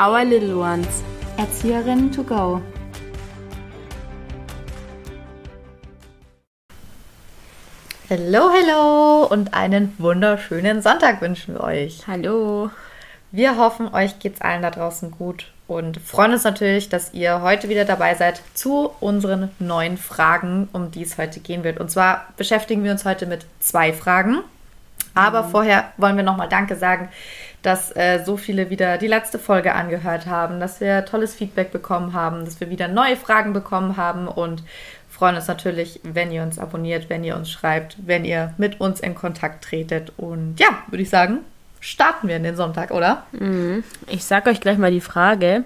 Our Little Ones. Erzieherinnen to go. Hallo, hallo und einen wunderschönen Sonntag wünschen wir euch. Hallo. Wir hoffen, euch geht's allen da draußen gut und freuen uns natürlich, dass ihr heute wieder dabei seid zu unseren neuen Fragen, um die es heute gehen wird. Und zwar beschäftigen wir uns heute mit zwei Fragen. Aber mhm. vorher wollen wir nochmal Danke sagen, dass äh, so viele wieder die letzte Folge angehört haben, dass wir tolles Feedback bekommen haben, dass wir wieder neue Fragen bekommen haben und freuen uns natürlich, wenn ihr uns abonniert, wenn ihr uns schreibt, wenn ihr mit uns in Kontakt tretet. Und ja, würde ich sagen, starten wir in den Sonntag, oder? Mhm. Ich sage euch gleich mal die Frage.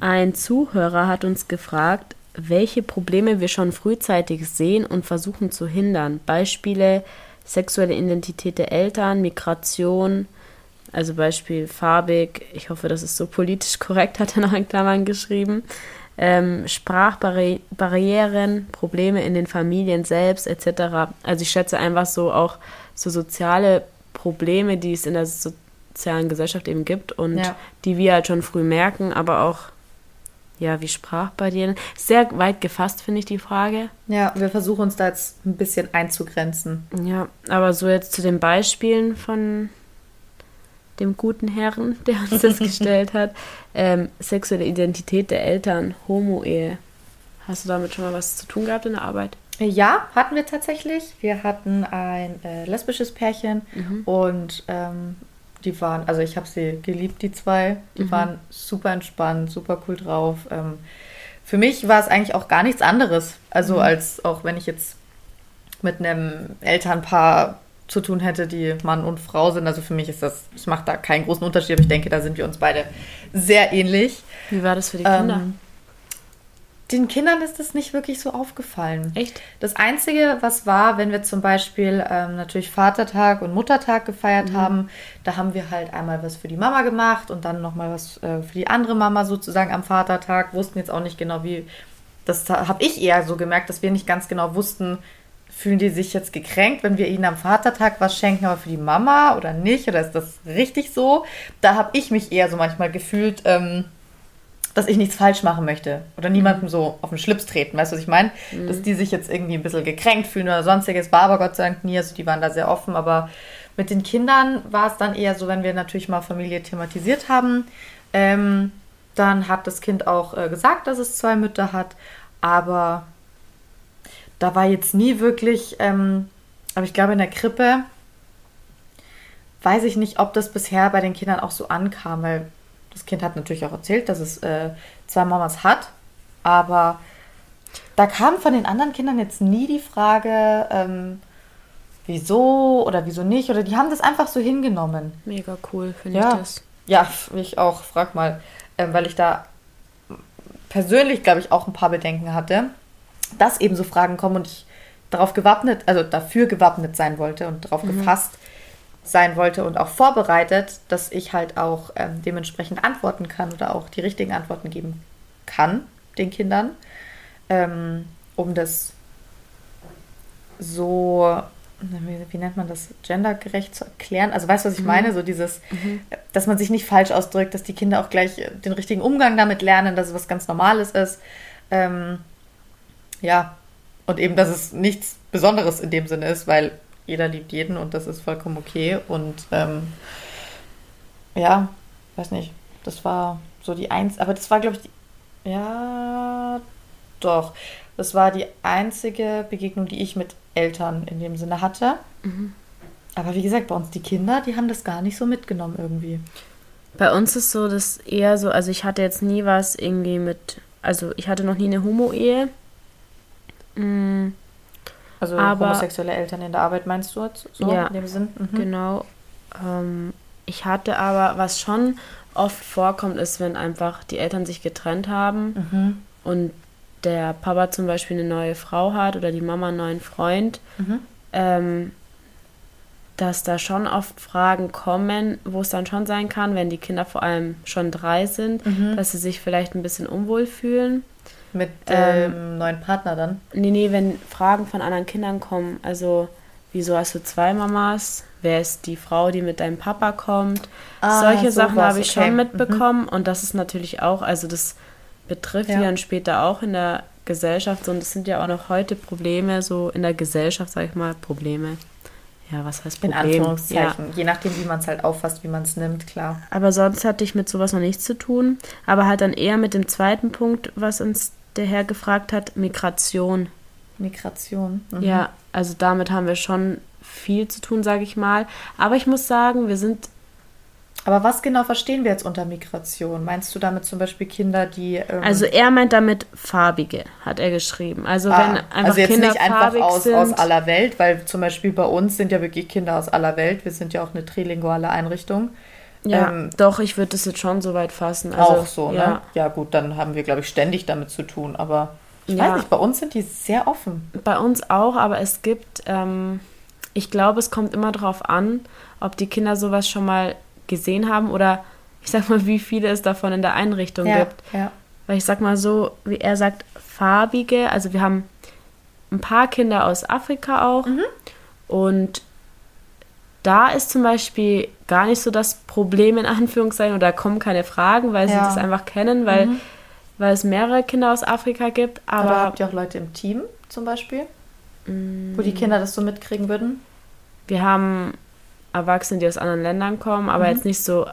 Ein Zuhörer hat uns gefragt, welche Probleme wir schon frühzeitig sehen und versuchen zu hindern. Beispiele sexuelle Identität der Eltern, Migration, also Beispiel farbig, ich hoffe, das ist so politisch korrekt, hat er noch in Klammern geschrieben. Ähm, Sprachbarrieren, Probleme in den Familien selbst, etc. Also ich schätze einfach so auch so soziale Probleme, die es in der sozialen Gesellschaft eben gibt und ja. die wir halt schon früh merken, aber auch ja, wie Sprachbarrieren. Sehr weit gefasst, finde ich, die Frage. Ja, wir versuchen uns da jetzt ein bisschen einzugrenzen. Ja, aber so jetzt zu den Beispielen von dem guten Herrn, der uns das gestellt hat. Ähm, sexuelle Identität der Eltern, Homo-Ehe. Hast du damit schon mal was zu tun gehabt in der Arbeit? Ja, hatten wir tatsächlich. Wir hatten ein äh, lesbisches Pärchen mhm. und ähm, die waren, also ich habe sie geliebt, die zwei. Die mhm. waren super entspannt, super cool drauf. Ähm, für mich war es eigentlich auch gar nichts anderes. Also mhm. als auch wenn ich jetzt mit einem Elternpaar zu tun hätte, die Mann und Frau sind. Also für mich ist das, es macht da keinen großen Unterschied, aber ich denke, da sind wir uns beide sehr ähnlich. Wie war das für die Kinder? Ähm, den Kindern ist das nicht wirklich so aufgefallen. Echt? Das Einzige, was war, wenn wir zum Beispiel ähm, natürlich Vatertag und Muttertag gefeiert mhm. haben, da haben wir halt einmal was für die Mama gemacht und dann nochmal was äh, für die andere Mama sozusagen am Vatertag. Wussten jetzt auch nicht genau, wie. Das habe ich eher so gemerkt, dass wir nicht ganz genau wussten, fühlen die sich jetzt gekränkt, wenn wir ihnen am Vatertag was schenken, aber für die Mama oder nicht? Oder ist das richtig so? Da habe ich mich eher so manchmal gefühlt. Ähm, dass ich nichts falsch machen möchte oder niemandem mhm. so auf den Schlips treten, weißt du, was ich meine? Mhm. Dass die sich jetzt irgendwie ein bisschen gekränkt fühlen oder sonstiges. War aber Gott sei Dank nie, also die waren da sehr offen, aber mit den Kindern war es dann eher so, wenn wir natürlich mal Familie thematisiert haben, ähm, dann hat das Kind auch äh, gesagt, dass es zwei Mütter hat, aber da war jetzt nie wirklich, ähm, aber ich glaube in der Krippe weiß ich nicht, ob das bisher bei den Kindern auch so ankam, weil das Kind hat natürlich auch erzählt, dass es äh, zwei Mamas hat, aber da kam von den anderen Kindern jetzt nie die Frage, ähm, wieso oder wieso nicht, oder die haben das einfach so hingenommen. Mega cool, finde ja. ich das. Ja, ich auch, frag mal, ähm, weil ich da persönlich, glaube ich, auch ein paar Bedenken hatte, dass eben so Fragen kommen und ich darauf gewappnet, also dafür gewappnet sein wollte und darauf mhm. gefasst, sein wollte und auch vorbereitet, dass ich halt auch ähm, dementsprechend antworten kann oder auch die richtigen Antworten geben kann den Kindern, ähm, um das so, wie, wie, nennt man das, gendergerecht zu erklären. Also weißt du, was ich mhm. meine? So dieses, mhm. dass man sich nicht falsch ausdrückt, dass die Kinder auch gleich den richtigen Umgang damit lernen, dass es was ganz Normales ist. Ähm, ja, und eben, dass es nichts Besonderes in dem Sinne ist, weil jeder liebt jeden und das ist vollkommen okay. Und ähm, ja, weiß nicht, das war so die eins, aber das war, glaube ich, die, ja, doch. Das war die einzige Begegnung, die ich mit Eltern in dem Sinne hatte. Mhm. Aber wie gesagt, bei uns die Kinder, die haben das gar nicht so mitgenommen irgendwie. Bei uns ist so, dass eher so, also ich hatte jetzt nie was irgendwie mit, also ich hatte noch nie eine Homo-Ehe. Mhm. Also aber, homosexuelle Eltern in der Arbeit meinst du jetzt so ja, in dem Sinn? Mhm. Genau. Ähm, ich hatte aber, was schon oft vorkommt, ist, wenn einfach die Eltern sich getrennt haben mhm. und der Papa zum Beispiel eine neue Frau hat oder die Mama einen neuen Freund, mhm. ähm, dass da schon oft Fragen kommen, wo es dann schon sein kann, wenn die Kinder vor allem schon drei sind, mhm. dass sie sich vielleicht ein bisschen unwohl fühlen. Mit dem ähm, neuen Partner dann? Nee, nee, wenn Fragen von anderen Kindern kommen. Also wieso hast du zwei Mamas? Wer ist die Frau, die mit deinem Papa kommt? Ah, Solche Sachen sowas, habe ich okay. schon Mhm. mitbekommen und das ist natürlich auch, also das betrifft Ja. die dann später auch in der Gesellschaft so, und das sind ja auch noch heute Probleme, so in der Gesellschaft, sag ich mal, Probleme. Ja, was heißt In Problem? Ja. Anführungszeichen. Je nachdem, wie man es halt auffasst, wie man es nimmt, klar. Aber sonst hatte ich mit sowas noch nichts zu tun. Aber halt dann eher mit dem zweiten Punkt, was uns der Herr gefragt hat, Migration. Migration. Mhm. Ja, also damit haben wir schon viel zu tun, sage ich mal. Aber ich muss sagen, wir sind, Aber was genau verstehen wir jetzt unter Migration? Meinst du damit zum Beispiel Kinder, die. Ähm, also er meint damit farbige, hat er geschrieben. Also ah, wenn einfach also jetzt Kinder nicht einfach farbig aus, sind, aus aller Welt, weil zum Beispiel bei uns sind ja wirklich Kinder aus aller Welt. Wir sind ja auch eine trilinguale Einrichtung. Ja, ähm, doch, ich würde das jetzt schon so weit fassen. Also, auch so, ja. ne? Ja, gut, dann haben wir, glaube ich, ständig damit zu tun. Aber ich Ja. weiß nicht, bei uns sind die sehr offen. Bei uns auch, aber es gibt, ähm, ich glaube, es kommt immer darauf an, ob die Kinder sowas schon mal gesehen haben oder ich sag mal, wie viele es davon in der Einrichtung gibt. ja. Weil ich sag mal so, wie er sagt, farbige, also wir haben ein paar Kinder aus Afrika auch Mhm. und da ist zum Beispiel gar nicht so das Problem in Anführungszeichen oder kommen keine Fragen, weil sie Ja. das einfach kennen, weil, Mhm. weil es mehrere Kinder aus Afrika gibt. Aber, Aber, habt ihr auch Leute im Team zum Beispiel, Mm. wo die Kinder das so mitkriegen würden? wir haben Erwachsene, die aus anderen Ländern kommen, aber Mhm. jetzt nicht so,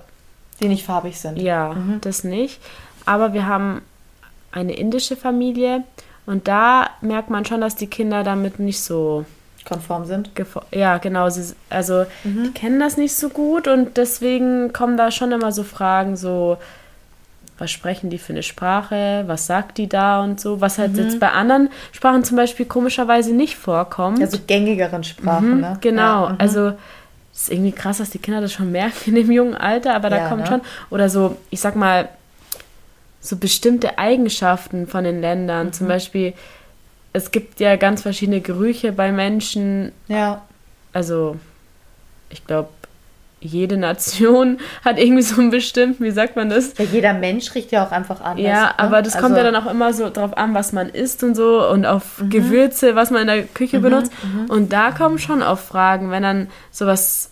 Die nicht farbig sind. ja, Mhm. das nicht. Aber wir haben eine indische Familie und da merkt man schon, dass die Kinder damit nicht so Konform sind. ja genau sie, also Mhm. die kennen das nicht so gut und deswegen kommen da schon immer so Fragen so was sprechen die für eine Sprache was sagt die da und so was halt Mhm. jetzt bei anderen Sprachen zum Beispiel komischerweise nicht vorkommt Also gängigeren Sprachen, Mhm, ne? Genau, Ja, mhm. also es ist irgendwie krass, dass die Kinder das schon merken in dem jungen Alter, aber da Ja, kommt ne? schon, oder so, ich sag mal, so bestimmte Eigenschaften von den Ländern. Mhm. Zum Beispiel, es gibt ja ganz verschiedene Gerüche bei Menschen. Ja, Also, ich glaube, jede Nation hat irgendwie so einen bestimmten, wie sagt man das? ja, jeder Mensch riecht ja auch einfach anders. Ja, ne? aber das kommt Also- ja dann auch immer so drauf an, was man isst und so und auf Mhm. Gewürze, was man in der Küche benutzt. Und da kommen schon auf Fragen, wenn dann sowas,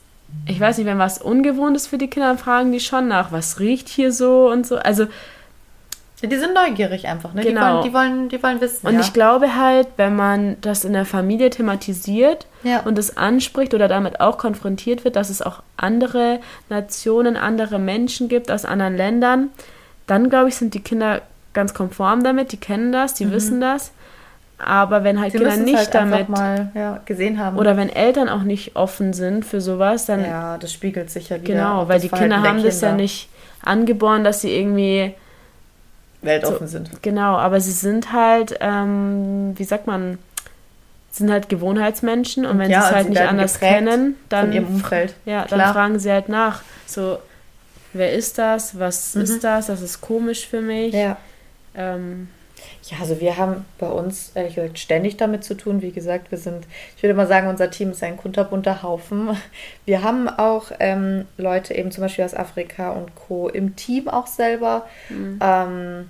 ich weiß nicht, wenn was ungewohnt ist für die Kinder, dann fragen die schon nach, was riecht hier so und so. Also, Ja, die sind neugierig einfach, ne? Genau. Die, wollen, die, wollen, die wollen wissen. und ja. ich glaube halt, wenn man das in der Familie thematisiert Ja. und es anspricht oder damit auch konfrontiert wird, dass es auch andere Nationen, andere Menschen gibt aus anderen Ländern, dann glaube ich, sind die Kinder ganz konform damit, die kennen das, die wissen das. Aber wenn halt Sie Kinder nicht halt damit mal ja, gesehen haben. oder wenn Eltern auch nicht offen sind für sowas, dann ja, das spiegelt sich ja wieder. genau, weil die Kinder der haben das ja Kinder. nicht angeboren, dass sie irgendwie weltoffen sind. Genau, aber sie sind halt, ähm, wie sagt man, sind halt Gewohnheitsmenschen und wenn Ja, sie es halt nicht anders kennen, dann, ja, dann Klar. fragen sie halt nach. So, wer ist das? Was Mhm. ist das? Das ist komisch für mich. Ja. Ähm, Ja, also wir haben bei uns ehrlich gesagt ständig damit zu tun. Wie gesagt, wir sind, ich würde mal sagen, unser Team ist ein kunterbunter Haufen. Wir haben auch ähm, Leute eben zum Beispiel aus Afrika und Co. im Team auch selber. Ähm,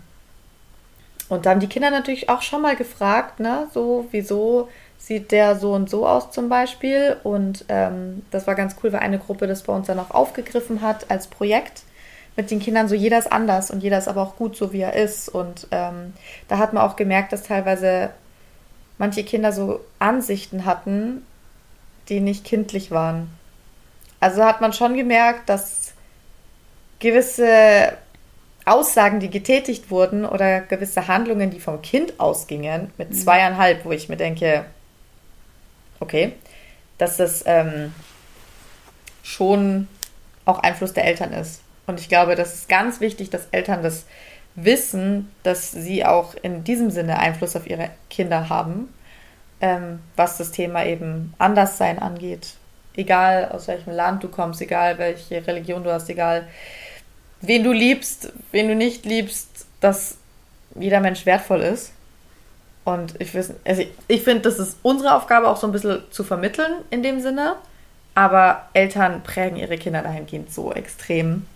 und da haben die Kinder natürlich auch schon mal gefragt, ne, so, wieso sieht der so und so aus zum Beispiel. Und ähm, das war ganz cool, weil eine Gruppe das bei uns dann auch aufgegriffen hat als Projekt mit den Kindern. So jeder ist anders und jeder ist aber auch gut, so wie er ist. Und ähm, da hat man auch gemerkt, dass teilweise manche Kinder so Ansichten hatten, die nicht kindlich waren. Also hat man schon gemerkt, dass gewisse Aussagen, die getätigt wurden oder gewisse Handlungen, die vom Kind ausgingen, mit zweieinhalb, wo ich mir denke, okay, dass das ähm, schon auch Einfluss der Eltern ist. Und ich glaube, das ist ganz wichtig, dass Eltern das wissen, dass sie auch in diesem Sinne Einfluss auf ihre Kinder haben, ähm, was das Thema eben Anderssein angeht. Egal aus welchem Land du kommst, egal welche Religion du hast, egal wen du liebst, wen du nicht liebst, dass jeder Mensch wertvoll ist. Und ich, also ich, ich finde, das ist unsere Aufgabe auch so ein bisschen zu vermitteln in dem Sinne. Aber Eltern prägen ihre Kinder dahingehend so extrem.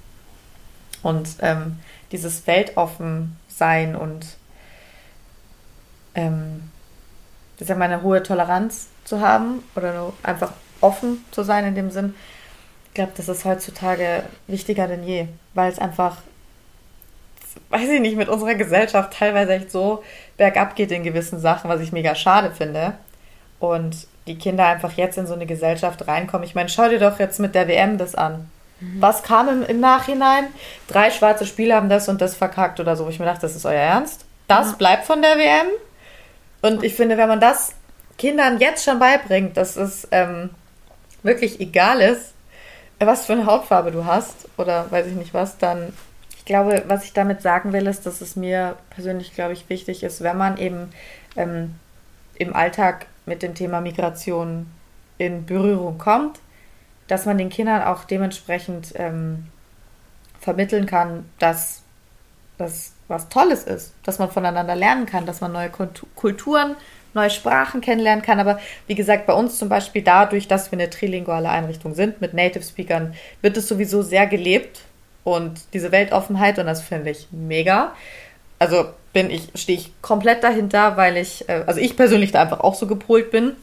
Und ähm, dieses Weltoffen sein und ähm, ich sag mal, eine hohe Toleranz zu haben oder einfach offen zu sein in dem Sinn. Ich glaube, das ist heutzutage wichtiger denn je, weil es einfach, weiß ich nicht, mit unserer Gesellschaft teilweise echt so bergab geht in gewissen Sachen, was ich mega schade finde. Und die Kinder einfach jetzt in so eine Gesellschaft reinkommen. Ich meine, schau dir doch jetzt mit der WM das an. Mhm. Was kam im, im, Nachhinein? Drei schwarze Spieler haben das und das verkackt oder so. Wo ich mir dachte, das ist euer Ernst? Das ja. bleibt von der WM? Und ich finde, wenn man das Kindern jetzt schon beibringt, dass es ähm, wirklich egal ist, was für eine Hautfarbe du hast oder weiß ich nicht was, dann ich glaube, was ich damit sagen will, ist, dass es mir persönlich, glaube ich, wichtig ist, wenn man eben ähm, im Alltag mit dem Thema Migration in Berührung kommt, dass man den Kindern auch dementsprechend ähm, vermitteln kann, dass das was Tolles ist, dass man voneinander lernen kann, dass man neue Kulturen, neue Sprachen kennenlernen kann. Aber wie gesagt, bei uns zum Beispiel dadurch, dass wir eine trilinguale Einrichtung sind mit Native Speakern, wird es sowieso sehr gelebt und diese Weltoffenheit und das finde ich mega. Also bin ich, stehe ich komplett dahinter, weil ich, äh, also ich persönlich da einfach auch so gepolt bin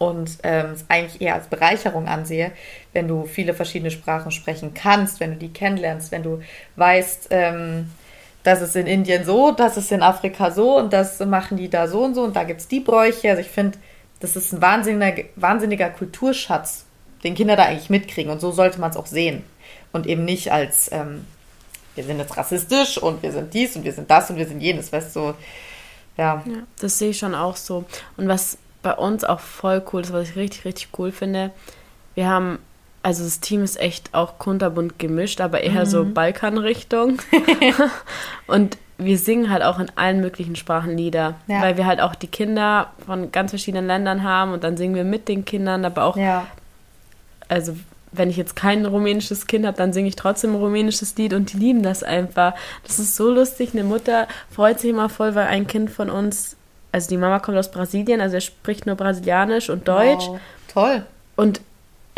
und ähm, es eigentlich eher als Bereicherung ansehe, wenn du viele verschiedene Sprachen sprechen kannst, wenn du die kennenlernst, wenn du weißt, ähm, das ist in Indien so, das ist in Afrika so und das machen die da so und so und da gibt es die Bräuche. Also ich finde, das ist ein wahnsinniger, wahnsinniger Kulturschatz, den Kinder da eigentlich mitkriegen und so sollte man es auch sehen und eben nicht als ähm, wir sind jetzt rassistisch und wir sind dies und wir sind das und wir sind jenes, weißt du, ja. ja. Das sehe ich schon auch so. Und was bei uns auch voll cool ist, was ich richtig, richtig cool finde, wir haben, also das Team ist echt auch kunterbunt gemischt, aber eher mhm. so Balkanrichtung. und wir singen halt auch in allen möglichen Sprachen Lieder, ja. weil wir halt auch die Kinder von ganz verschiedenen Ländern haben und dann singen wir mit den Kindern, aber auch, ja. also wenn ich jetzt kein rumänisches Kind habe, dann singe ich trotzdem ein rumänisches Lied und die lieben das einfach. Das ist so lustig. Eine Mutter freut sich immer voll, weil ein Kind von uns, also die Mama kommt aus Brasilien, also er spricht nur Brasilianisch und Deutsch. Wow. Toll. Und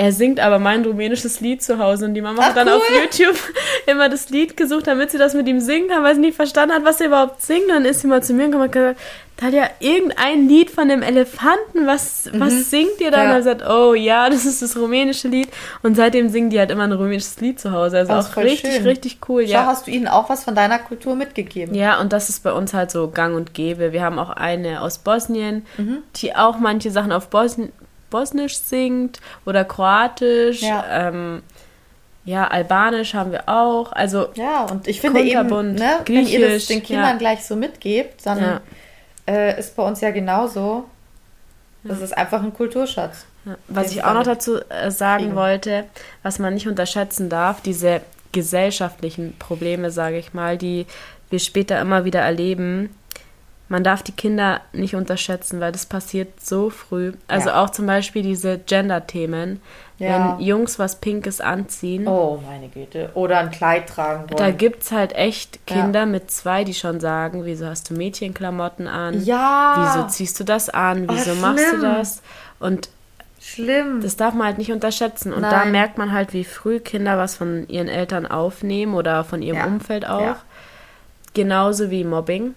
er singt aber mein rumänisches Lied zu Hause und die Mama Ach, hat dann cool. auf YouTube immer das Lied gesucht, damit sie das mit ihm singen kann, weil sie nicht verstanden hat, was er überhaupt singt. Dann ist sie mal zu mir gekommen und gesagt, da hat ja irgendein Lied von dem Elefanten, was, mhm. was singt ihr da? Ja. Und er sagt, oh ja, das ist das rumänische Lied. Und seitdem singen die halt immer ein rumänisches Lied zu Hause. Also auch richtig, schön. richtig cool. Schau, ja. hast du ihnen auch was von deiner Kultur mitgegeben? Ja, und das ist bei uns halt so gang und gäbe. Wir haben auch eine aus Bosnien, mhm. die auch manche Sachen auf Bosn Bosnisch singt oder Kroatisch. Ja. Ähm, ja, Albanisch haben wir auch. Also ja, und ich finde eben, ne, wenn ihr das den Kindern ja. gleich so mitgebt, dann ja. äh, ist bei uns ja genauso. Das ja. ist einfach ein Kulturschatz. Was ich auch noch dazu äh, sagen kriegen. wollte, was man nicht unterschätzen darf, diese gesellschaftlichen Probleme, sage ich mal, die wir später immer wieder erleben, man darf die Kinder nicht unterschätzen, weil das passiert so früh. Also ja. auch zum Beispiel diese Gender-Themen. Ja. Wenn Jungs was Pinkes anziehen. Oh, meine Güte. Oder ein Kleid tragen wollen. Da gibt es halt echt Kinder ja. mit zwei, die schon sagen, wieso hast du Mädchenklamotten an? Ja. Wieso ziehst du das an? Wieso oh, machst du das? Und Schlimm. Das darf man halt nicht unterschätzen. Und Nein. da merkt man halt, wie früh Kinder was von ihren Eltern aufnehmen oder von ihrem Umfeld auch. Genauso wie Mobbing.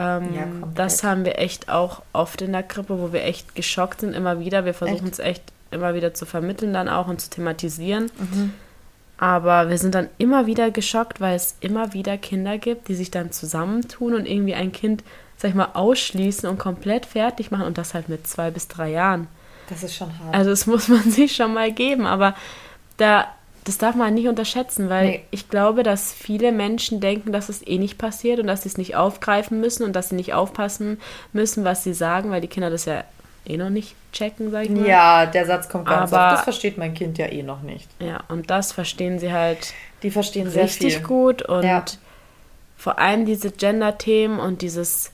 Ähm, ja, das haben wir echt auch oft in der Krippe, wo wir echt geschockt sind, immer wieder. Wir versuchen es echt immer wieder zu vermitteln dann auch und zu thematisieren. Mhm. Aber wir sind dann immer wieder geschockt, weil es immer wieder Kinder gibt, die sich dann zusammentun und irgendwie ein Kind, sag ich mal, ausschließen und komplett fertig machen und das halt mit zwei bis drei Jahren. Das ist schon hart. Also das muss man sich schon mal geben, aber da das darf man nicht unterschätzen, weil nee. ich glaube, dass viele Menschen denken, dass es eh nicht passiert und dass sie es nicht aufgreifen müssen und dass sie nicht aufpassen müssen, was sie sagen, weil die Kinder das ja eh noch nicht checken, sag ich mal. Ja, der Satz kommt ganz Aber, oft. Das versteht mein Kind ja eh noch nicht. Ja, und das verstehen sie halt. Die verstehen sehr richtig viel. gut und ja. vor allem diese Gender-Themen und dieses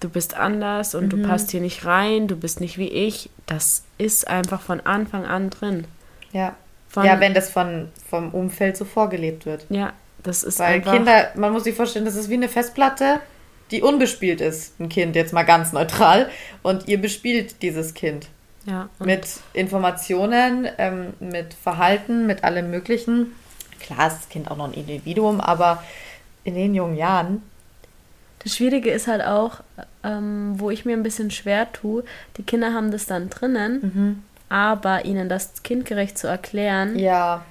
du bist anders und mhm. du passt hier nicht rein, du bist nicht wie ich, das ist einfach von Anfang an drin. Ja. Von, ja, wenn das von, vom Umfeld so vorgelebt wird. Ja, das ist Weil einfach... Kinder, man muss sich vorstellen, das ist wie eine Festplatte, die unbespielt ist. Ein Kind, jetzt mal ganz neutral. Und ihr bespielt dieses Kind. Ja. Mit Informationen, ähm, mit Verhalten, mit allem Möglichen. Klar ist das Kind auch noch ein Individuum, aber in den jungen Jahren Das Schwierige ist halt auch, ähm, wo ich mir ein bisschen schwer tue, die Kinder haben das dann drinnen, Mhm. Aber ihnen das kindgerecht zu erklären. Ja.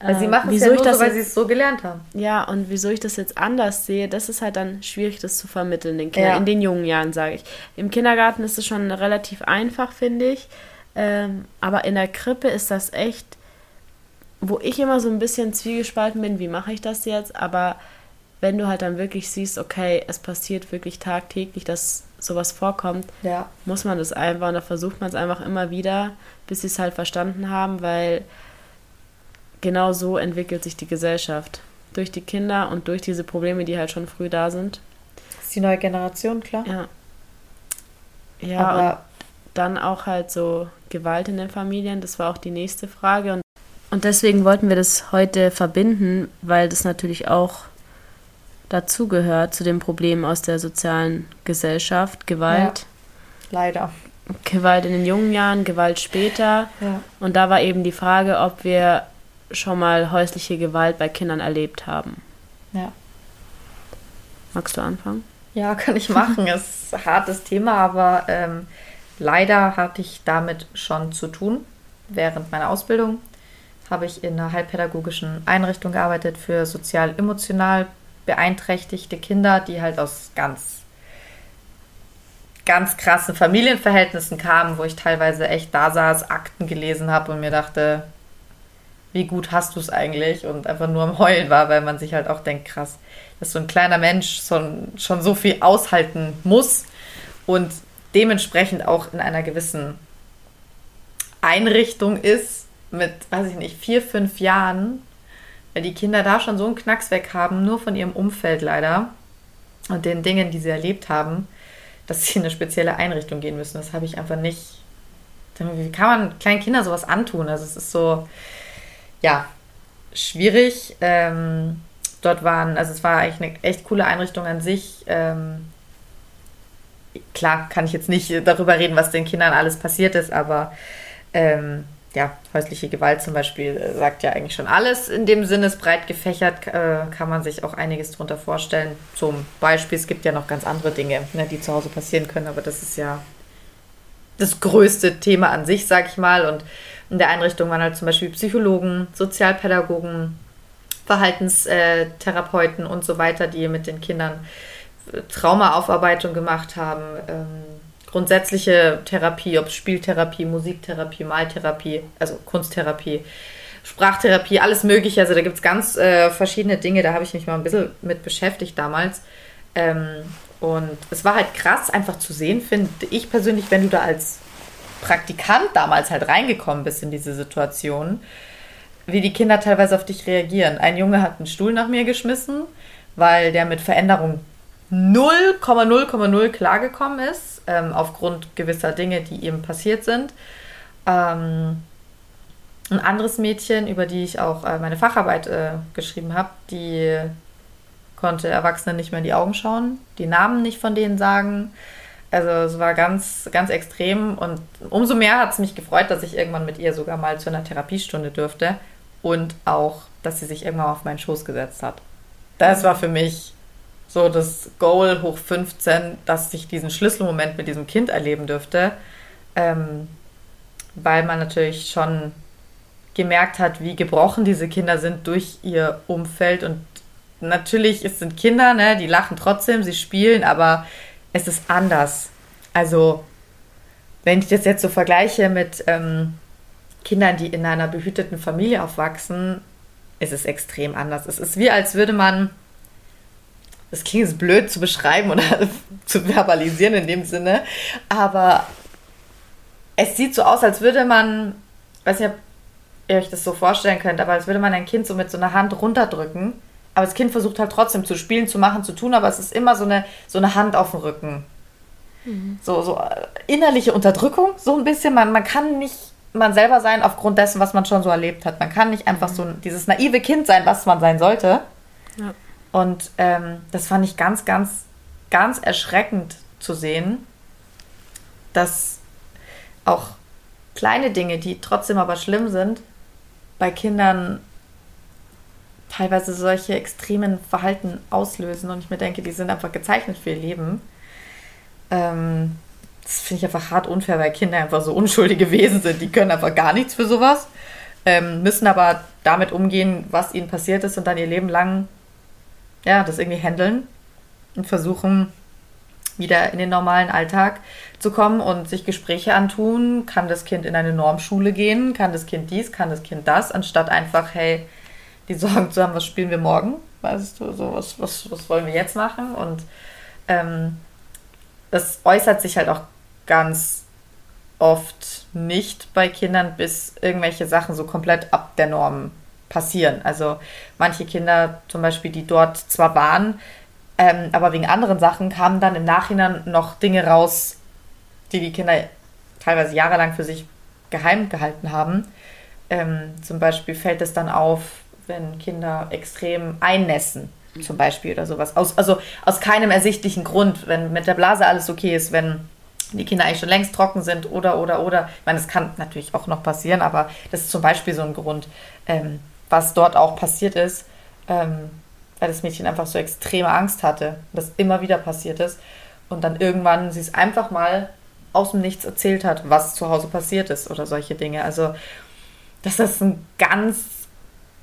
Weil sie äh, machen es ja nur das so, weil sie es so gelernt haben. Ja, und wieso ich das jetzt anders sehe, das ist halt dann schwierig, das zu vermitteln den Kindern. Ja. In den jungen Jahren, sage ich. Im Kindergarten ist es schon relativ einfach, finde ich. Ähm, aber in der Krippe ist das echt, wo ich immer so ein bisschen zwiegespalten bin, wie mache ich das jetzt? Aber wenn du halt dann wirklich siehst, okay, es passiert wirklich tagtäglich, dass sowas vorkommt, Ja. muss man das einfach und da versucht man es einfach immer wieder, bis sie es halt verstanden haben, weil genau so entwickelt sich die Gesellschaft. Durch die Kinder und durch diese Probleme, die halt schon früh da sind. Das ist die neue Generation, klar. Ja. Ja, und Aber dann auch halt so Gewalt in den Familien, das war auch die nächste Frage. Und, und deswegen wollten wir das heute verbinden, weil das natürlich auch dazugehört zu den Problemen aus der sozialen Gesellschaft. Gewalt. leider. Gewalt in den jungen Jahren, Gewalt später. Ja. Und da war eben die Frage, ob wir schon mal häusliche Gewalt bei Kindern erlebt haben. Ja. Magst du anfangen? Ja, kann ich machen. ist ein hartes Thema, aber ähm, leider hatte ich damit schon zu tun. Während meiner Ausbildung habe ich in einer halbpädagogischen Einrichtung gearbeitet für sozial-emotional beeinträchtigte Kinder, die halt aus ganz, ganz krassen Familienverhältnissen kamen, wo ich teilweise echt da saß, Akten gelesen habe und mir dachte, wie gut hast du es eigentlich? Und einfach nur am Heulen war, weil man sich halt auch denkt, krass, dass so ein kleiner Mensch schon, schon so viel aushalten muss und dementsprechend auch in einer gewissen Einrichtung ist, mit, weiß ich nicht, vier, fünf Jahren, weil die Kinder da schon so einen Knacks weg haben, nur von ihrem Umfeld leider und den Dingen, die sie erlebt haben, dass sie in eine spezielle Einrichtung gehen müssen. Das habe ich einfach nicht. Wie kann man kleinen Kindern sowas antun? Also es ist so, ja, schwierig. Ähm, dort waren, also es war eigentlich eine echt coole Einrichtung an sich. Ähm, klar kann ich jetzt nicht darüber reden, was den Kindern alles passiert ist, aber ähm, ja, häusliche Gewalt zum Beispiel äh, sagt ja eigentlich schon alles. In dem Sinne ist breit gefächert, äh, kann man sich auch einiges darunter vorstellen. Zum Beispiel, es gibt ja noch ganz andere Dinge, ne, die zu Hause passieren können, aber das ist ja das größte Thema an sich, sag ich mal. Und in der Einrichtung waren halt zum Beispiel Psychologen, Sozialpädagogen, Verhaltenstherapeuten und so weiter, die mit den Kindern äh, Traumaaufarbeitung gemacht haben, ähm, grundsätzliche Therapie, ob es Spieltherapie, Musiktherapie, Maltherapie, also Kunsttherapie, Sprachtherapie, alles Mögliche. Also da gibt es ganz äh, verschiedene Dinge, da habe ich mich mal ein bisschen mit beschäftigt damals. Ähm, und es war halt krass, einfach zu sehen, finde ich persönlich, wenn du da als Praktikant damals halt reingekommen bist in diese Situation, wie die Kinder teilweise auf dich reagieren. Ein Junge hat einen Stuhl nach mir geschmissen, weil der mit Veränderung 0,0,0 klargekommen ist, ähm, aufgrund gewisser Dinge, die ihm passiert sind. Ähm, ein anderes Mädchen, über die ich auch äh, meine Facharbeit äh, geschrieben habe, die konnte Erwachsenen nicht mehr in die Augen schauen, die Namen nicht von denen sagen. Also es war ganz, ganz extrem und umso mehr hat es mich gefreut, dass ich irgendwann mit ihr sogar mal zu einer Therapiestunde durfte und auch, dass sie sich irgendwann auf meinen Schoß gesetzt hat. Das war für mich so das Goal hoch 15, dass ich diesen Schlüsselmoment mit diesem Kind erleben dürfte, ähm, weil man natürlich schon gemerkt hat, wie gebrochen diese Kinder sind durch ihr Umfeld und natürlich es sind Kinder, ne, die lachen trotzdem, sie spielen, aber es ist anders. Also, wenn ich das jetzt so vergleiche mit ähm, Kindern, die in einer behüteten Familie aufwachsen, ist es extrem anders. Es ist wie, als würde man, das klingt jetzt blöd zu beschreiben oder zu verbalisieren in dem Sinne, aber es sieht so aus, als würde man, weiß nicht, ob ihr euch das so vorstellen könnt, aber als würde man ein Kind so mit so einer Hand runterdrücken aber das Kind versucht halt trotzdem zu spielen, zu machen, zu tun, aber es ist immer so eine, so eine Hand auf dem Rücken. So, so äh, innerliche Unterdrückung, so ein bisschen. Man, man kann nicht man selber sein aufgrund dessen, was man schon so erlebt hat. Man kann nicht einfach so ein- dieses naive Kind sein, was man sein sollte. Ja. Und ähm, das fand ich ganz, ganz, ganz erschreckend zu sehen, dass auch kleine Dinge, die trotzdem aber schlimm sind, bei Kindern teilweise solche extremen Verhalten auslösen und ich mir denke, die sind einfach gezeichnet für ihr Leben. Ähm, das finde ich einfach hart unfair, weil Kinder einfach so unschuldige Wesen sind. Die können einfach gar nichts für sowas, ähm, müssen aber damit umgehen, was ihnen passiert ist und dann ihr Leben lang ja, das irgendwie handeln und versuchen, wieder in den normalen Alltag zu kommen und sich Gespräche antun. Kann das Kind in eine Normschule gehen? Kann das Kind dies? Kann das Kind das? Anstatt einfach, hey, die Sorgen zu haben, was spielen wir morgen? Weißt du, so was, was, was wollen wir jetzt machen? Und ähm, das äußert sich halt auch ganz oft nicht bei Kindern, bis irgendwelche Sachen so komplett ab der Norm passieren. Also manche Kinder zum Beispiel, die dort zwar waren, ähm, aber wegen anderen Sachen kamen dann im Nachhinein noch Dinge raus, die die Kinder teilweise jahrelang für sich geheim gehalten haben. Ähm, zum Beispiel fällt es dann auf, wenn Kinder extrem einnässen, zum Beispiel oder sowas. Aus, also aus keinem ersichtlichen Grund, wenn mit der Blase alles okay ist, wenn die Kinder eigentlich schon längst trocken sind oder, oder, oder. Ich meine, das kann natürlich auch noch passieren, aber das ist zum Beispiel so ein Grund, ähm, was dort auch passiert ist. Ähm, weil das Mädchen einfach so extreme Angst hatte, das immer wieder passiert ist und dann irgendwann sie es einfach mal aus dem Nichts erzählt hat, was zu Hause passiert ist oder solche Dinge. Also das ist ein ganz,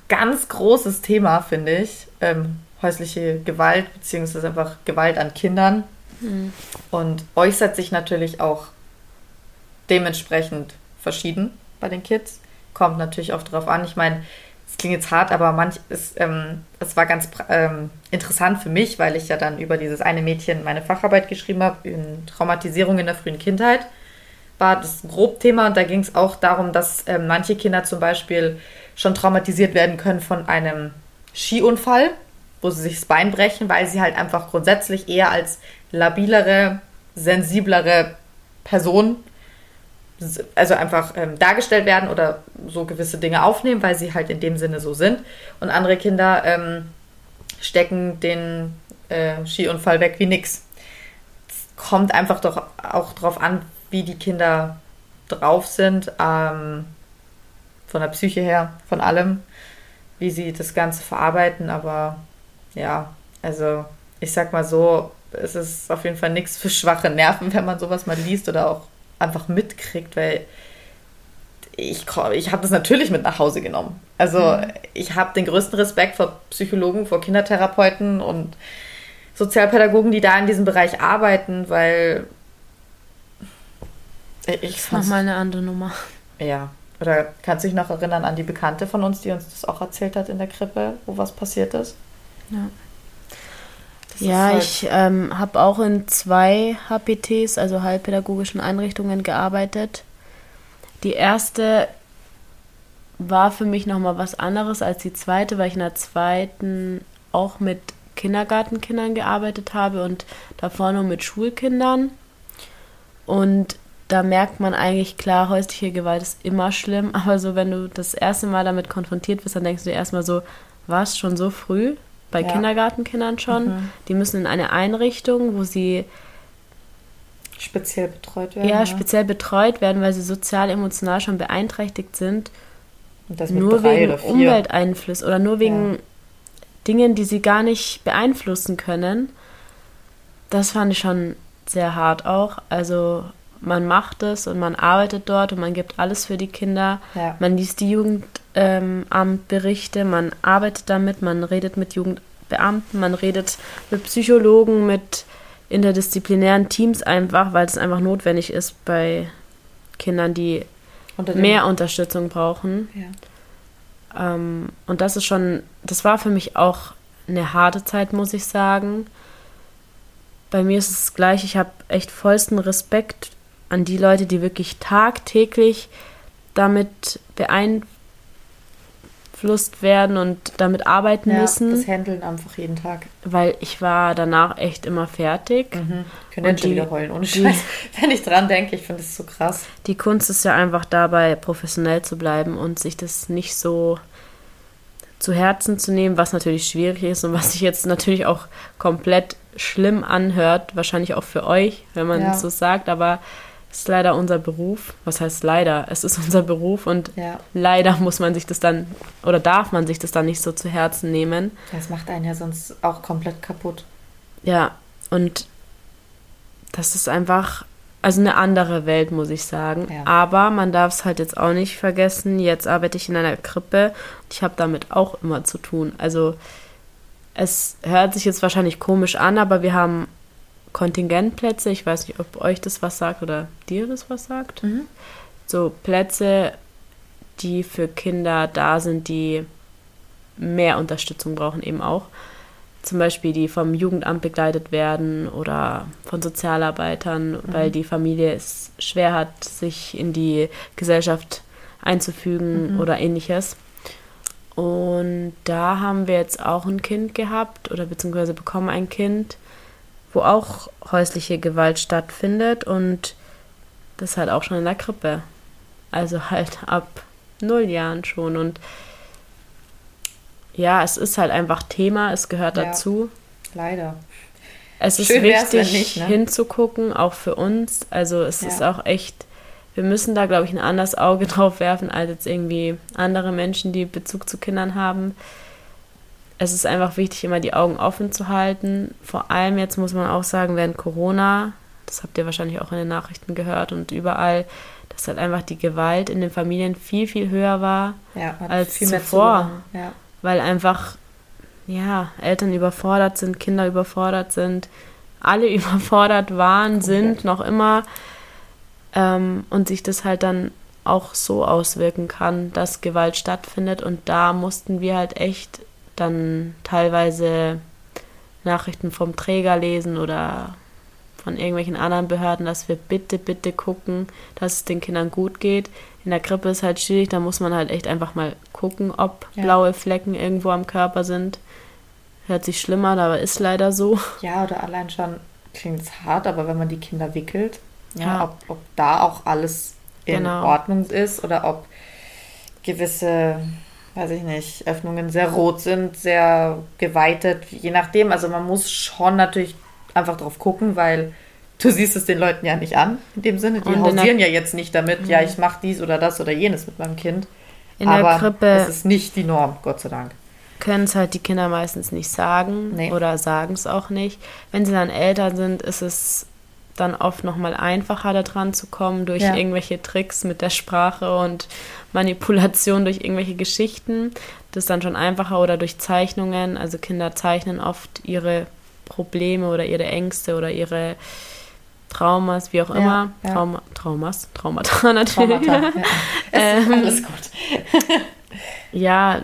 ganz großes Thema, finde ich. Ähm, häusliche Gewalt, beziehungsweise einfach Gewalt an Kindern. Mhm. Und äußert sich natürlich auch dementsprechend verschieden bei den Kids. Kommt natürlich auch darauf an. Ich meine, das klingt jetzt hart, aber manch ist, ähm, es war ganz ähm, interessant für mich, weil ich ja dann über dieses eine Mädchen meine Facharbeit geschrieben habe, in Traumatisierung in der frühen Kindheit. War das ein Grobthema und da ging es auch darum, dass ähm, manche Kinder zum Beispiel schon traumatisiert werden können von einem Skiunfall, wo sie sich das Bein brechen, weil sie halt einfach grundsätzlich eher als labilere, sensiblere Person also einfach ähm, dargestellt werden oder so gewisse Dinge aufnehmen, weil sie halt in dem Sinne so sind. Und andere Kinder ähm, stecken den äh, Skiunfall weg wie nix. Es kommt einfach doch auch darauf an, wie die Kinder drauf sind, ähm, von der Psyche her, von allem, wie sie das Ganze verarbeiten. Aber ja, also ich sag mal so, es ist auf jeden Fall nichts für schwache Nerven, wenn man sowas mal liest oder auch einfach mitkriegt, weil ich, ich habe das natürlich mit nach Hause genommen. Also mhm. ich habe den größten Respekt vor Psychologen, vor Kindertherapeuten und Sozialpädagogen, die da in diesem Bereich arbeiten, weil ich das nochmal eine andere Nummer. Ja. Oder kannst du dich noch erinnern an die Bekannte von uns, die uns das auch erzählt hat in der Krippe, wo was passiert ist? Ja. Ja, halt ich ähm, habe auch in zwei HPTs, also halbpädagogischen Einrichtungen, gearbeitet. Die erste war für mich nochmal was anderes als die zweite, weil ich in der zweiten auch mit Kindergartenkindern gearbeitet habe und davor nur mit Schulkindern. Und da merkt man eigentlich klar, häusliche Gewalt ist immer schlimm, aber so, wenn du das erste Mal damit konfrontiert bist, dann denkst du dir erstmal so, war es schon so früh? Bei ja. Kindergartenkindern schon. Mhm. Die müssen in eine Einrichtung, wo sie speziell betreut werden. Ja, ja, speziell betreut werden, weil sie sozial, emotional schon beeinträchtigt sind. nur wegen Umwelteinfluss oder nur wegen ja. Dingen, die sie gar nicht beeinflussen können. Das fand ich schon sehr hart auch. Also man macht es und man arbeitet dort und man gibt alles für die Kinder. Man liest die Jugendamtberichte, ähm, man arbeitet damit, man redet mit Jugendbeamten, man redet mit Psychologen, mit interdisziplinären Teams einfach, weil es einfach notwendig ist bei Kindern, die mehr Unterstützung brauchen. Ja. Ähm, und das ist schon, das war für mich auch eine harte Zeit, muss ich sagen. Bei mir ist es gleich, ich habe echt vollsten Respekt an die Leute, die wirklich tagtäglich damit beeinflusst werden und damit arbeiten ja, müssen. Das handeln einfach jeden Tag. Weil ich war danach echt immer fertig. Mhm. Können jetzt schon wieder heulen, ohne Scheiß. Wenn ich dran denke, ich finde es so krass. Die Kunst ist ja einfach dabei, professionell zu bleiben und sich das nicht so zu Herzen zu nehmen, was natürlich schwierig ist und was sich jetzt natürlich auch komplett schlimm anhört, wahrscheinlich auch für euch, wenn man ja. so sagt, aber ist leider unser Beruf. Was heißt leider? Es ist unser Beruf und Ja. leider muss man sich das dann oder darf man sich das dann nicht so zu Herzen nehmen. Das macht einen ja sonst auch komplett kaputt. Ja, und das ist einfach, also eine andere Welt, muss ich sagen. Ja. Aber man darf es halt jetzt auch nicht vergessen. Jetzt arbeite ich in einer Krippe und ich habe damit auch immer zu tun. Also es hört sich jetzt wahrscheinlich komisch an, aber wir haben Kontingentplätze. Ich weiß nicht, ob euch das was sagt oder dir das was sagt. So Plätze, die für Kinder da sind, die mehr Unterstützung brauchen, eben auch. Zum Beispiel, die vom Jugendamt begleitet werden oder von Sozialarbeitern, weil die Familie es schwer hat, sich in die Gesellschaft einzufügen oder ähnliches. Und da haben wir jetzt auch ein Kind gehabt oder beziehungsweise bekommen ein Kind, wo auch häusliche Gewalt stattfindet und das halt auch schon in der Krippe. Also halt ab null Jahren schon. Und ja, es ist halt einfach Thema, es gehört Ja. dazu. Leider. Es ist Schön wichtig nicht, ne? hinzugucken, auch für uns. Also es Ja. ist auch echt, wir müssen da, glaube ich, ein anderes Auge drauf werfen, als jetzt irgendwie andere Menschen, die Bezug zu Kindern haben. Es ist einfach wichtig, immer die Augen offen zu halten. Vor allem jetzt muss man auch sagen, während Corona, das habt ihr wahrscheinlich auch in den Nachrichten gehört und überall, dass halt einfach die Gewalt in den Familien viel, viel höher war Ja, als zuvor. Ja. weil einfach ja Eltern überfordert sind, Kinder überfordert sind, alle überfordert waren, sind noch immer ähm, und sich das halt dann auch so auswirken kann, dass Gewalt stattfindet und da mussten wir halt echt dann teilweise Nachrichten vom Träger lesen oder von irgendwelchen anderen Behörden, dass wir bitte, bitte gucken, dass es den Kindern gut geht. In der Krippe ist halt schwierig, da muss man halt echt einfach mal gucken, ob Ja. blaue Flecken irgendwo am Körper sind. Hört sich schlimmer, an, aber ist leider so. Ja, oder allein schon klingt es hart, aber wenn man die Kinder wickelt, ja, Ja. ob, ob da auch alles in Genau. Ordnung ist oder ob gewisse, weiß ich nicht, Öffnungen sehr rot sind, sehr geweitet, je nachdem. Also man muss schon natürlich einfach drauf gucken, weil du siehst es den Leuten ja nicht an, in dem Sinne. Die Und Mhm. hausieren ja jetzt nicht damit, ja, ich mache dies oder das oder jenes mit meinem Kind. In aber der Krippe es ist nicht die Norm, Gott sei Dank. können es halt die Kinder meistens nicht sagen Nee. oder sagen es auch nicht. Wenn sie dann älter sind, ist es dann oft nochmal einfacher, da dran zu kommen durch Ja. irgendwelche Tricks mit der Sprache und Manipulation durch irgendwelche Geschichten. Das ist dann schon einfacher oder durch Zeichnungen. Also Kinder zeichnen oft ihre Probleme oder ihre Ängste oder ihre Traumas, wie auch Ja, immer. ja. Trauma, Traumas, Traumata natürlich. Traumata. Ja. Ähm, alles gut. Ja,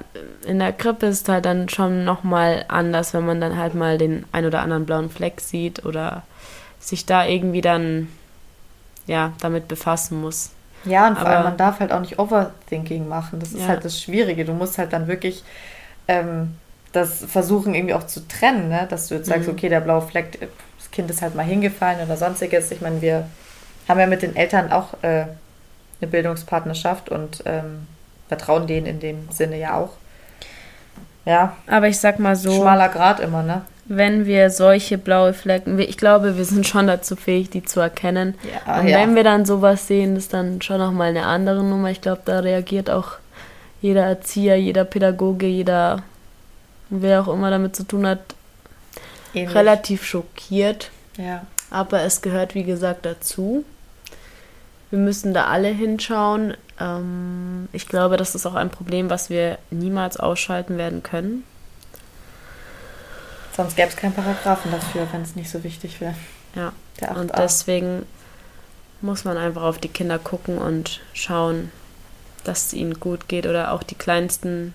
in der Krippe ist es halt dann schon nochmal anders, wenn man dann halt mal den ein oder anderen blauen Fleck sieht oder sich da irgendwie dann ja damit befassen muss. Ja, und vor allem, Aber- man darf halt auch nicht Overthinking machen. Das ist Ja. halt das Schwierige. Du musst halt dann wirklich ähm, das versuchen, irgendwie auch zu trennen, ne? dass du jetzt sagst, Mhm. okay, der blaue Fleck, äh, das Kind ist halt mal hingefallen oder sonstiges. Ich meine, wir haben ja mit den Eltern auch äh, eine Bildungspartnerschaft und ähm, vertrauen denen in dem Sinne ja auch. Ja, Aber ich sag mal so, schmaler Grad immer, ne? Wenn wir solche blaue Flecken, ich glaube, wir sind schon dazu fähig, die zu erkennen. Ja, Und ja. wenn wir dann sowas sehen, ist dann schon nochmal eine andere Nummer. Ich glaube, da reagiert auch jeder Erzieher, jeder Pädagoge, jeder, wer auch immer damit zu tun hat, Ähnlich. relativ schockiert. Ja. Aber es gehört, wie gesagt, dazu. Wir müssen da alle hinschauen. Ähm, ich glaube, das ist auch ein Problem, was wir niemals ausschalten werden können. Sonst gäbe es keinen Paragraphen dafür, wenn es nicht so wichtig wäre. Ja. Der Und 8a. deswegen muss man einfach auf die Kinder gucken und schauen, dass es ihnen gut geht oder auch die kleinsten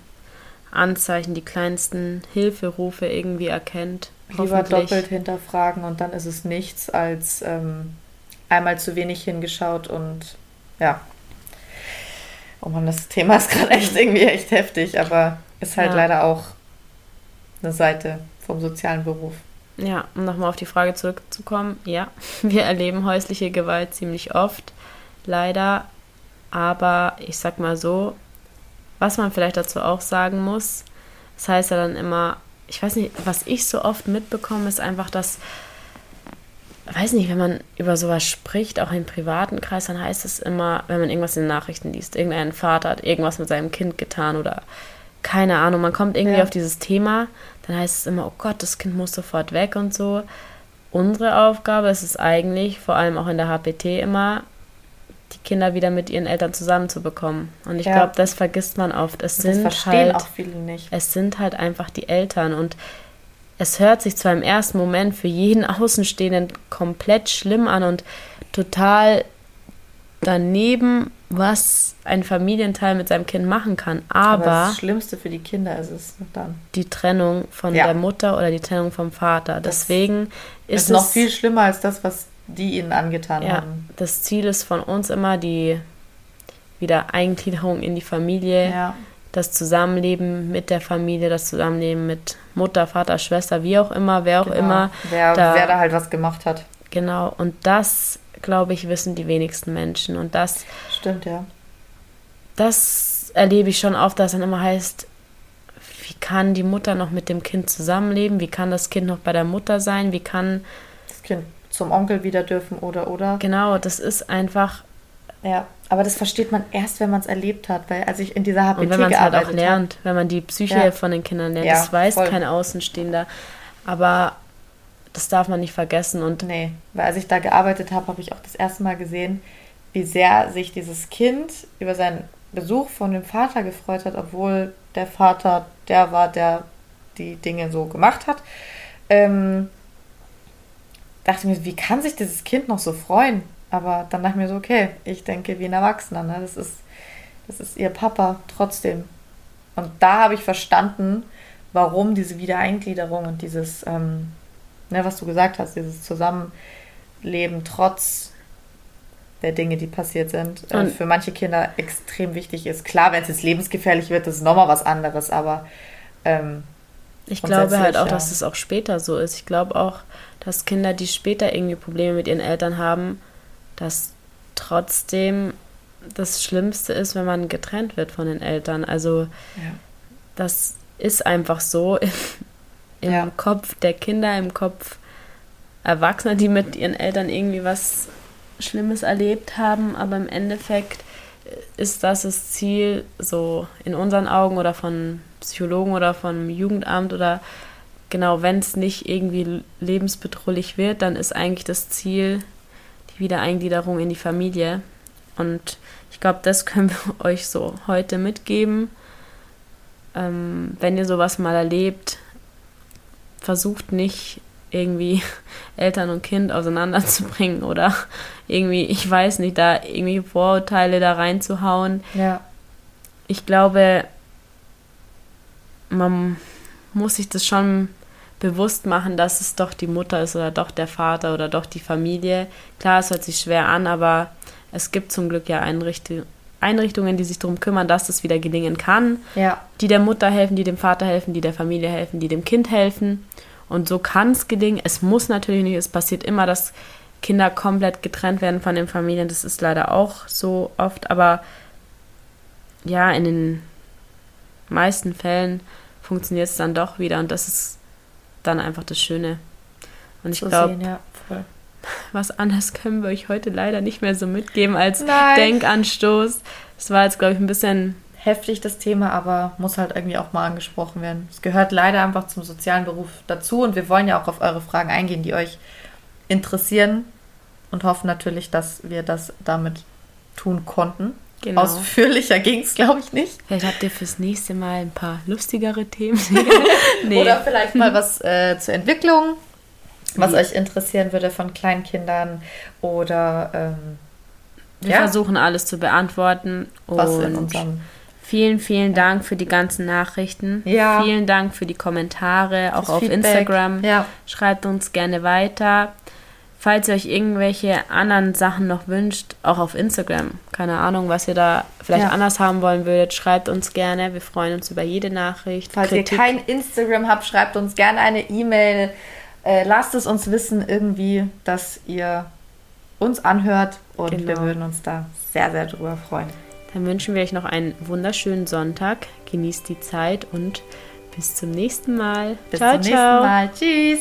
Anzeichen, die kleinsten Hilferufe irgendwie erkennt. Lieber doppelt hinterfragen und dann ist es nichts, als ähm, einmal zu wenig hingeschaut und ja. Oh man, das Thema ist gerade echt irgendwie echt heftig, aber ist halt Ja. leider auch eine Seite vom sozialen Beruf. Ja, um nochmal auf die Frage zurückzukommen. Ja, wir erleben häusliche Gewalt ziemlich oft, leider. Aber ich sag mal so, was man vielleicht dazu auch sagen muss, das heißt ja dann immer, ich weiß nicht, was ich so oft mitbekomme, ist einfach, dass weiß nicht, wenn man über sowas spricht, auch im privaten Kreis, dann heißt es immer, wenn man irgendwas in den Nachrichten liest, irgendein Vater hat irgendwas mit seinem Kind getan oder keine Ahnung, man kommt irgendwie Ja. auf dieses Thema, dann heißt es immer, oh Gott, das Kind muss sofort weg und so. Unsere Aufgabe ist es eigentlich, vor allem auch in der HPT immer, die Kinder wieder mit ihren Eltern zusammenzubekommen. Und ich Ja. glaube, das vergisst man oft. Es Das sind verstehen halt auch viele nicht. es sind halt einfach die Eltern und es hört sich zwar im ersten Moment für jeden Außenstehenden komplett schlimm an und total daneben, was ein Familienteil mit seinem Kind machen kann, Aber, aber, das Schlimmste für die Kinder ist es dann. die Trennung von Ja. der Mutter oder die Trennung vom Vater. Das Deswegen Ist, ist, noch es, viel schlimmer als das, was die ihnen angetan ja, haben. das Ziel ist von uns immer die Wiedereingliederung in die Familie, Ja. das Zusammenleben mit der Familie, das Zusammenleben mit Mutter, Vater, Schwester, wie auch immer, wer auch Genau. immer. Wer da- wer da halt was gemacht hat. Genau, und das, glaube ich, wissen die wenigsten Menschen. Und das, Stimmt, ja. das erlebe ich schon oft, dass dann immer heißt, wie kann die Mutter noch mit dem Kind zusammenleben? Wie kann das Kind noch bei der Mutter sein? Wie kann, Das Kind zum Onkel wieder dürfen oder oder. genau, das ist einfach, Ja. Aber das versteht man erst, wenn man es erlebt hat, weil als ich in dieser HPT und wenn man es halt auch lernt, wenn man die Psyche Ja. von den Kindern lernt, Ja, das weiß voll. kein Außenstehender. Aber das darf man nicht vergessen. Und. Nee, weil als ich da gearbeitet habe, habe ich auch das erste Mal gesehen, wie sehr sich dieses Kind über seinen Besuch von dem Vater gefreut hat, obwohl der Vater der war, der die Dinge so gemacht hat. Ähm, dachte mir, wie kann sich dieses Kind noch so freuen? Aber dann dachte ich mir so, okay, ich denke wie ein Erwachsener, ne? das, ist, das ist ihr Papa trotzdem. Und da habe ich verstanden, warum diese Wiedereingliederung und dieses, ähm, ne, was du gesagt hast, dieses Zusammenleben trotz der Dinge, die passiert sind, äh, Und- für manche Kinder extrem wichtig ist. Klar, wenn es jetzt lebensgefährlich wird, das ist nochmal was anderes, aber ähm, Ich glaube halt auch, ja. dass es auch später so ist. Ich glaube auch, dass Kinder, die später irgendwie Probleme mit ihren Eltern haben, dass trotzdem das Schlimmste ist, wenn man getrennt wird von den Eltern. Also ja. das ist einfach so im, Ja. Kopf der Kinder, im Kopf Erwachsener, die mit ihren Eltern irgendwie was Schlimmes erlebt haben, aber im Endeffekt ist das das Ziel, so in unseren Augen oder von Psychologen oder vom Jugendamt oder genau, wenn es nicht irgendwie lebensbedrohlich wird, dann ist eigentlich das Ziel die Wiedereingliederung in die Familie. Und ich glaube, das können wir euch so heute mitgeben. Ähm, wenn ihr sowas mal erlebt, versucht nicht irgendwie Eltern und Kind auseinanderzubringen oder irgendwie, ich weiß nicht, da irgendwie Vorurteile da reinzuhauen. ja. Ich glaube, man muss sich das schon bewusst machen, dass es doch die Mutter ist oder doch der Vater oder doch die Familie. Klar, es hört sich schwer an, aber es gibt zum Glück ja Einricht- Einrichtungen, die sich darum kümmern, dass das wieder gelingen kann Ja, die der Mutter helfen, die dem Vater helfen, die der Familie helfen, die dem Kind helfen. Und so kann es gelingen. Es muss natürlich nicht, es passiert immer, dass Kinder komplett getrennt werden von den Familien. Das ist leider auch so oft, aber ja, in den meisten Fällen funktioniert es dann doch wieder und das ist dann einfach das Schöne. Und ich glaube, ja. Was anderes können wir euch heute leider nicht mehr so mitgeben als Nein. Denkanstoß. Es war jetzt, glaube ich, ein bisschen heftig das Thema, aber muss halt irgendwie auch mal angesprochen werden. Es gehört leider einfach zum sozialen Beruf dazu und wir wollen ja auch auf eure Fragen eingehen, die euch interessieren und hoffen natürlich, dass wir das damit tun konnten. genau. Ausführlicher ging es, glaube ich, nicht. Vielleicht habt ihr fürs nächste Mal ein paar lustigere Themen. nee. Oder vielleicht mal was äh, zur Entwicklung, was Ja. euch interessieren würde von Kleinkindern oder ähm, Wir ja. versuchen alles zu beantworten. was in Und unserem vielen, vielen Dank für die ganzen Nachrichten. Ja. Vielen Dank für die Kommentare, auch das auf Feedback. Instagram. Ja, Schreibt uns gerne weiter. Falls ihr euch irgendwelche anderen Sachen noch wünscht, auch auf Instagram, keine Ahnung, was ihr da vielleicht Ja. anders haben wollen würdet, schreibt uns gerne. Wir freuen uns über jede Nachricht. Falls ihr kein Instagram habt, schreibt uns gerne eine E-Mail. Äh, lasst es uns wissen irgendwie, dass ihr uns anhört und wir Genau. würden uns da sehr, sehr drüber freuen. Dann wünschen wir euch noch einen wunderschönen Sonntag. Genießt die Zeit und bis zum nächsten Mal. Bis ciao, zum nächsten ciao. Mal. Tschüss.